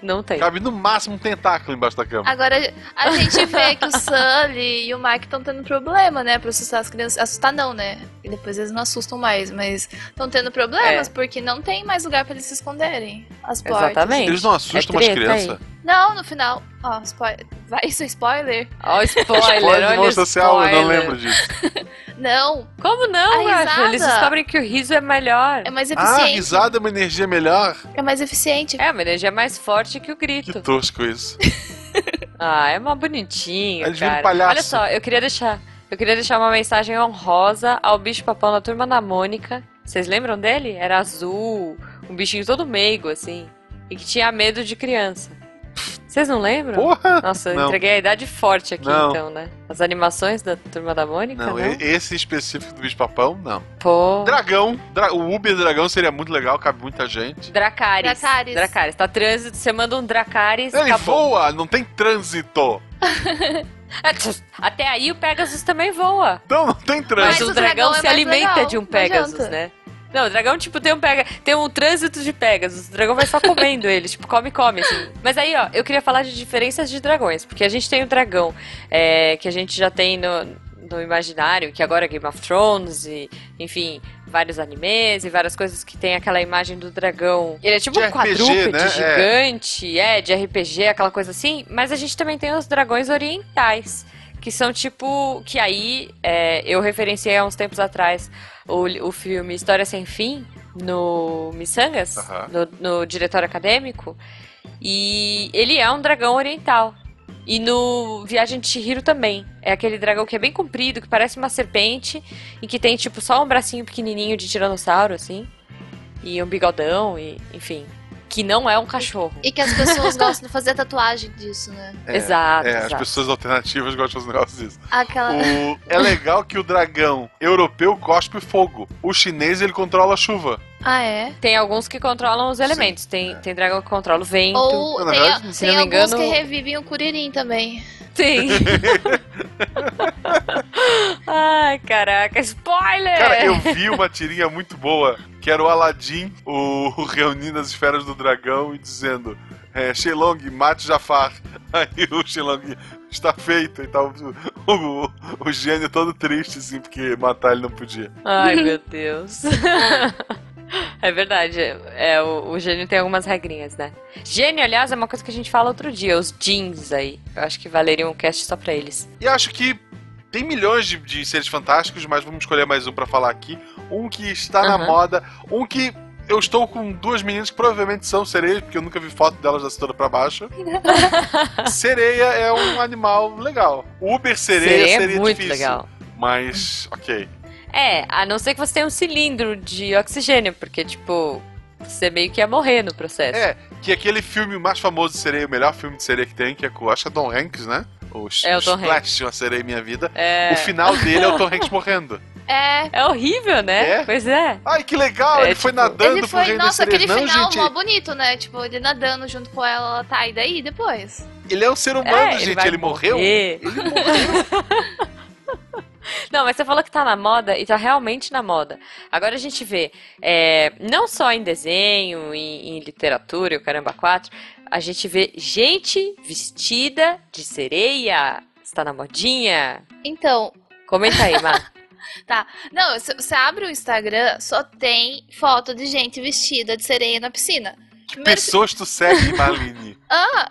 Não tem.
Cabe no máximo um tentáculo embaixo da cama.
Agora, a gente vê que o Sully e o Mike estão tendo problema, né? Pra assustar as crianças. Assustar não, né? E depois eles não assustam mais, mas estão tendo problemas
É.
porque não tem mais lugar pra eles se esconderem. As portas.
Exatamente.
Eles não assustam
É treta
crianças?
Não, no final. Ó, spoiler. Vai, isso é spoiler?
Ó, o spoiler,
Spoiler
olha
social, eu não lembro disso.
Não,
Como não,
A risada.
Eles descobrem que o riso é melhor.
é mais
Ah,
eficiente.
risada é uma energia melhor?
É mais eficiente.
É, uma energia mais forte que o
Que
grito.
tosco isso.
Ah, é uma bonitinho,
Eles viram
cara.
palhaço.
Olha só, eu queria deixar, eu queria deixar uma mensagem honrosa ao bicho papão da turma da Mônica. Vocês lembram dele? Era azul, um bichinho todo meigo assim, e que tinha medo de criança. Vocês não lembram?
Porra!
Nossa, eu
Não.
entreguei a idade forte aqui
Não.
então, né? As animações da turma da Mônica,
Não,
não?
esse específico do bicho papão, não.
Pô.
Dragão. dra- o Uber Dragão seria muito legal, cabe muita gente.
Dracarys.
Dracarys.
Dracarys. Tá trânsito, você manda um Dracarys,
Ele
acabou.
voa, não tem trânsito.
Até aí o Pegasus também voa.
Então não tem trânsito.
Mas
o
o
dragão
dragão é
se alimenta
legal,
de um
não
Pegasus, né? Não, o dragão, tipo, tem um, pega... tem um trânsito de Pegasus. O dragão vai só comendo ele, tipo, come, come, assim. Mas aí, ó, eu queria falar de diferenças de dragões. Porque a gente tem o dragão é, que a gente já tem no, no imaginário, que agora é Game of Thrones e, enfim, vários animes e várias coisas que tem aquela imagem do dragão. Ele é tipo
De
um
RPG,
quadrúpede
né? É.
gigante, é, de RPG, aquela coisa assim. Mas a gente também tem os dragões orientais. Que são tipo. Que aí é, eu referenciei há uns tempos atrás o, o filme História Sem Fim no Missangas,
Aham.
no, no diretório acadêmico. E ele é um dragão oriental. E no Viagem de Chihiro também. É aquele dragão que é bem comprido, que parece uma serpente e que tem tipo só um bracinho pequenininho de tiranossauro, assim. E um bigodão, e enfim. Que não é um cachorro.
E que as pessoas gostam de fazer tatuagem disso, né?
É,
exato,
É, as
exato.
pessoas alternativas gostam dos negócios disso.
Aquela.
O- é legal que o dragão europeu cospe fogo. O chinês, ele controla a chuva.
Ah, é?
Tem alguns que controlam os elementos. Tem, tem dragão que controla o vento.
Ou tem,
verdade,
se
tem
não me
alguns
engano-
que revivem o Curirim também.
Tem. Ai, caraca, spoiler!
Cara, eu vi uma tirinha muito boa, que era o Aladdin, o, o reunindo as esferas do dragão e dizendo é, Shenlong, mate Jafar. Aí o Shenlong está feito e tal. O, o, o gênio todo triste, assim, porque matar ele não podia.
Ai, meu Deus. É verdade, é, o, o gênio tem algumas regrinhas, né? Gênio, aliás, é uma coisa que a gente fala outro dia, os jeans aí. Eu acho que valeria um cast só pra eles.
E acho que tem milhões de, de seres fantásticos, mas vamos escolher mais um pra falar aqui. Um que está na
Aham.
moda, um que eu estou com duas meninas que provavelmente são sereias, porque eu nunca vi foto delas da cintura pra baixo. Sereia é um animal legal. Uber sereia,
Sereia é
seria
muito
difícil.
legal.
Mas, ok.
É, a não ser que você tenha um cilindro de oxigênio, porque, tipo, você meio que ia morrer no processo.
É, que aquele filme mais famoso de sereia, o melhor filme de sereia que tem, que é com, acho que é Tom Hanks, né? O,
É o Tom
Splash, Uma Sereia em Minha Vida.
É,
O final dele é o Tom Hanks morrendo.
É.
é horrível, né?
É?
Pois é.
Ai, que legal!
É,
ele foi
tipo,
nadando
Ele
pro
foi,
reino das
nossa, aquele.
Não,
final
gente,
mó bonito, né? Tipo, ele nadando junto com ela, ela tá, e daí depois?
ele é um ser humano,
É,
gente.
vai
Ele morreu? Ele morreu.
Não, mas você falou que tá na moda e tá realmente na moda. Agora a gente vê, é, não só em desenho, em, em literatura e o caramba 4, a gente vê gente vestida de sereia. Está na modinha?
Então,
Comenta aí, Mar.
não, se você abre o Instagram, só tem foto de gente vestida de sereia na piscina.
Que
que-
pessoas tu segue, Maline?
Ah!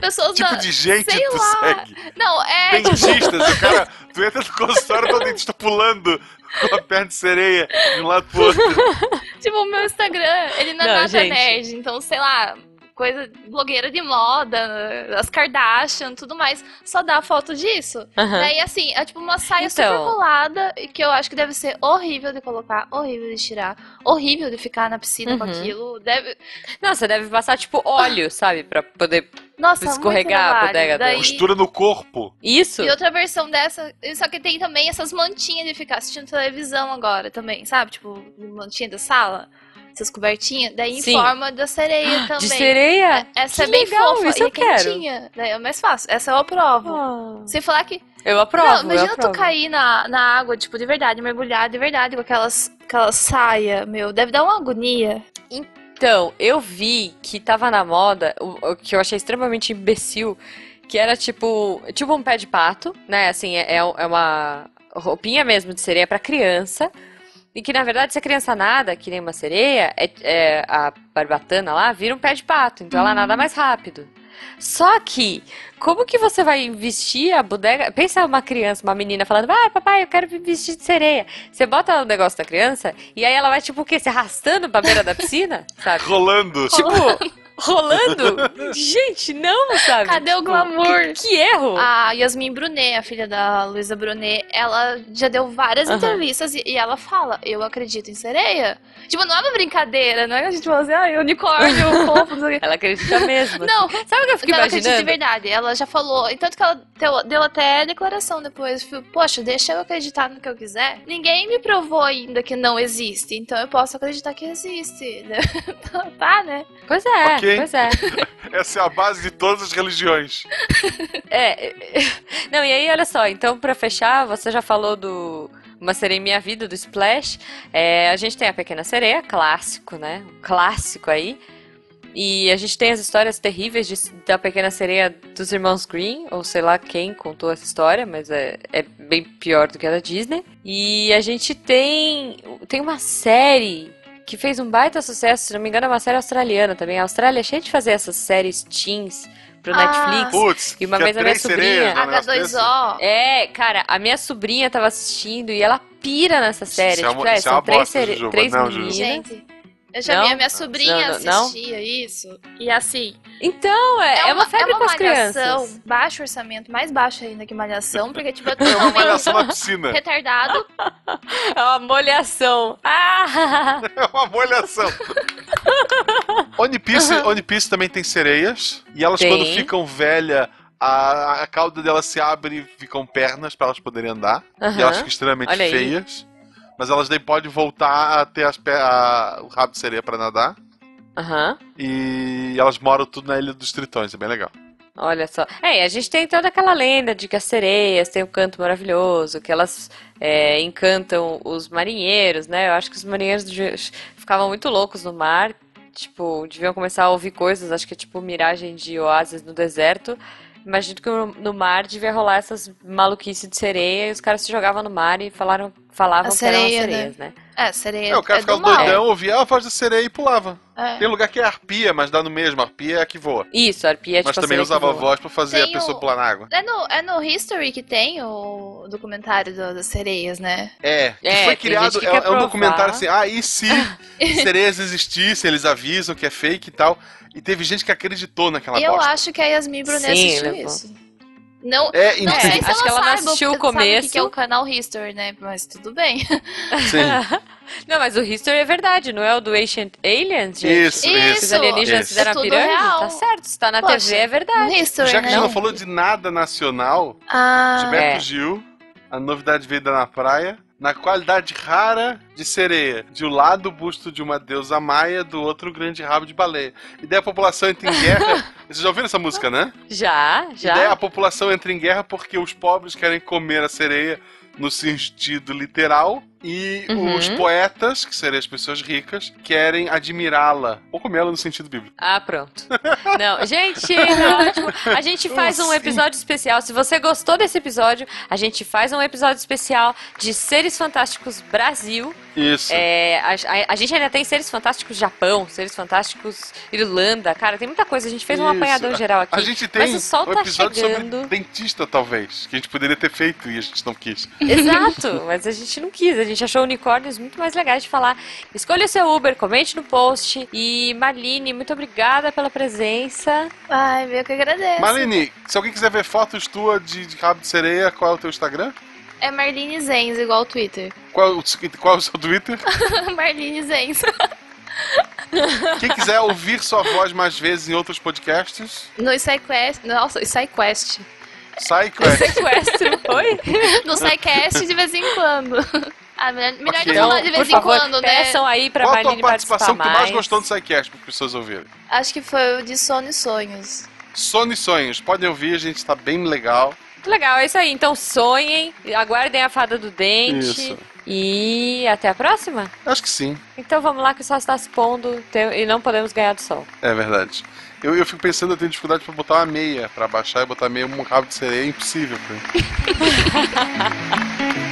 Pessoas
tipo
na-
de gente
sei
tu
lá.
segue?
Não, é.
Dentistas, o cara, tu entra no consultório do dentista pulando com a perna de sereia de um lado pro outro.
Tipo, o meu Instagram, ele não é nada
gente.
nerd, então, sei lá, coisa blogueira de moda, as Kardashian, tudo mais, só dá foto disso.
Aham.
Daí, assim, é tipo uma saia super
Então.
colada, e que eu acho que deve ser horrível de colocar, horrível de tirar, horrível de ficar na piscina com
Uhum.
aquilo. Deve...
Não, você deve passar, tipo, óleo, sabe? Pra poder.
Nossa,
Escorregar a bodega
Daí...
Costura no corpo.
Isso?
E outra versão dessa, só que tem também essas mantinhas de ficar assistindo televisão agora também, sabe? Tipo, mantinha da sala, essas cobertinhas, daí em
Sim.
forma da sereia também.
De sereia?
Essa
Que
é bem
legal,
fofa
isso
e
eu
é
quero.
quentinha. Daí é mais fácil. Essa eu aprovo.
Ah,
Sem falar que.
Eu aprovo.
não,
eu
imagina tu
aprovo.
cair na, na água, tipo, de verdade, mergulhar de verdade com aquelas, aquela saia, meu. Deve dar uma agonia.
Então, eu vi que tava na moda, o, o que eu achei extremamente imbecil, que era tipo, tipo um pé de pato, né? Assim, é, é uma roupinha mesmo de sereia pra criança. E que, na verdade, se a criança nada, que nem uma sereia, é, é- a barbatana lá vira um pé de pato. Então ela nada mais rápido. Só que, como que você vai vestir a bodega? Pensa uma criança, uma menina falando, vai, papai, eu quero me vestir de sereia. Você bota o negócio da criança e aí ela vai, tipo, o quê? Se arrastando pra beira da piscina, sabe?
Rolando.
Tipo, rolando? Gente, não, sabe?
Cadê o
Tipo,
glamour?
Que, que erro!
A Yasmin Brunet, a filha da Luísa Brunet, ela já deu várias
Aham.
entrevistas e, e ela fala: Eu acredito em sereia. Tipo, não é uma brincadeira, não é que a gente fala assim, ah, unicórnio, fofo, não sei.
Ela acredita mesmo.
Não,
Sabe o que eu fico
Não, ela acredita de
imaginando?
verdade. Ela já falou. E tanto que ela deu, deu até declaração depois. Falou, Poxa, deixa eu acreditar no que eu quiser. Ninguém me provou ainda que não existe. Então eu posso acreditar que existe. tá, né?
Pois é,
Ok.
Pois é.
Essa é a base de todas as religiões.
É, é, Não, e aí, olha só, então pra fechar, você já falou do Uma Sereia em Minha Vida, do Splash. É, a gente tem a Pequena Sereia, clássico, né? Um clássico aí. E a gente tem as histórias terríveis de- da Pequena Sereia dos irmãos Green, ou sei lá quem contou essa história, mas é, é bem pior do que a da Disney. E a gente tem, tem uma série que fez um baita sucesso, se não me engano, é uma série australiana também. A Austrália é cheia de fazer essas séries teens pro
Ah.
Netflix.
Putz,
E uma vez a minha sobrinha-
um negócio desse.
H2O.
É, cara, a minha sobrinha tava assistindo e ela pira nessa série.
Isso é
tipo, é,
é
são três, três
Não,
meninas.
Gente, eu já
Não?
vi a minha sobrinha
Não, não, não?
assistia isso. E assim.
Então, é, é uma febre
é
com as
malhação,
crianças.
baixo orçamento, mais baixo ainda que malhação, porque tipo, é
É uma malhação na piscina.
retardado.
É uma molhação. Ah!
É uma molhação. One Piece, One Piece também tem sereias. E elas,
Tem.
quando ficam velhas, a, a cauda delas se abre e ficam pernas pra elas poderem andar.
Aham.
E elas ficam extremamente
Olha aí.
Mas elas daí podem voltar a ter as pe- a- o rabo de sereia pra nadar.
Aham.
E elas moram tudo na Ilha dos Tritões, é bem legal.
Olha só. É, e a gente tem toda aquela lenda de que as sereias têm um canto maravilhoso, que elas é, encantam os marinheiros, né? Eu acho que os marinheiros ficavam muito loucos no mar. Tipo, deviam começar a ouvir coisas, acho que é tipo miragem de oásis no deserto. Imagino que no no mar devia rolar essas maluquices de sereia e os caras se jogavam no mar e falaram, falavam
A
que eram as
sereia, né?
sereias, né?
É, sereia.
É, o cara
é
ficava doidão, ouvia a voz da sereia e pulava.
É.
Tem lugar que é arpia, mas dá no mesmo. Arpia é a que voa.
Isso, a arpia é
mas
tipo a
também
sereia que
usava a voz pra fazer
Tem
a pessoa
o-
pular na água.
É no, é no History que tem o documentário do- das sereias, né?
É, que
É,
foi criado,
que
é, é um documentário assim, ah, e se sereias existissem, eles avisam que é fake e tal. E teve gente que acreditou naquela
E eu
bosta.
acho que a Yasmin Brunet
Sim,
assistiu isso. Não,
É,
não
então,
sei se
acho
ela
que ela não assistiu o começo.
que é o canal History, né? Mas tudo bem.
sim.
Não, mas o History é verdade, não é o do Ancient Aliens, gente?
Isso,
Isso.
Os alienígenas
Isso.
fizeram
É
a
tudo
pirâmide?
real.
Tá certo, se tá na
Poxa,
TV é verdade.
History,
Já que a
né?
gente não falou de nada nacional,
Ah,
Gilberto
É.
Gil, a novidade veio da na praia, na qualidade rara de sereia. De um lado, o busto de uma deusa maia, do outro, o grande rabo de baleia. E daí a população entra em guerra. Vocês já ouviram essa música, né?
Já,
E daí
já.
a população entra em guerra porque os pobres querem comer a sereia no sentido literal. E
Uhum.
os poetas, que seriam as pessoas ricas, querem admirá-la. Ou comê-la no sentido bíblico.
Ah, pronto. Não, gente, é ótimo. A gente faz um
Sim.
episódio especial. Se você gostou desse episódio, a gente faz um episódio especial de Seres Fantásticos Brasil.
Isso.
É, a, a- a gente ainda tem Seres Fantásticos Japão, Seres Fantásticos Irlanda. Cara, tem muita coisa. A gente fez um apanhador geral aqui.
A gente tem
Mas o sol
um
tá
episódio
chegando.
sobre dentista, talvez. Que a gente poderia ter feito e a gente não quis.
Exato, mas a gente não quis, a gente achou unicórnios muito mais legais de falar. Escolha o seu Uber, comente no post. E Marlene, muito obrigada pela presença.
Ai, eu que agradeço.
Marlene, se alguém quiser ver fotos tua de, de rabo de sereia, qual é o teu Instagram?
É Marlene Zenz, igual o Twitter.
Qual, é o- qual é o seu Twitter?
Marlene Zenz.
Quem quiser ouvir sua voz mais vezes em outros podcasts,
No SciQuest. Nossa, SciQuest.
SciQuest.
Sequestro, oi?
No SciCast de vez em quando. Ah, melhor, melhor
Ok.
de falar de
Por
vez em
favor,
quando, né?
peçam aí pra
Qual a tua participação que tu mais
mais.
gostou do SciCast, para as pessoas ouvirem?
Acho que foi o de Sono e Sonhos.
Sono e Sonhos, podem ouvir, a gente tá bem legal.
Muito legal, é isso aí. Então sonhem, aguardem a fada do dente.
Isso.
E até a próxima.
Acho que sim,
Então vamos lá que o sol está se pondo e não podemos ganhar do sol.
é verdade. Eu, eu fico pensando, eu tenho dificuldade pra botar uma meia, pra baixar e botar meia um rabo de sereia, é impossível.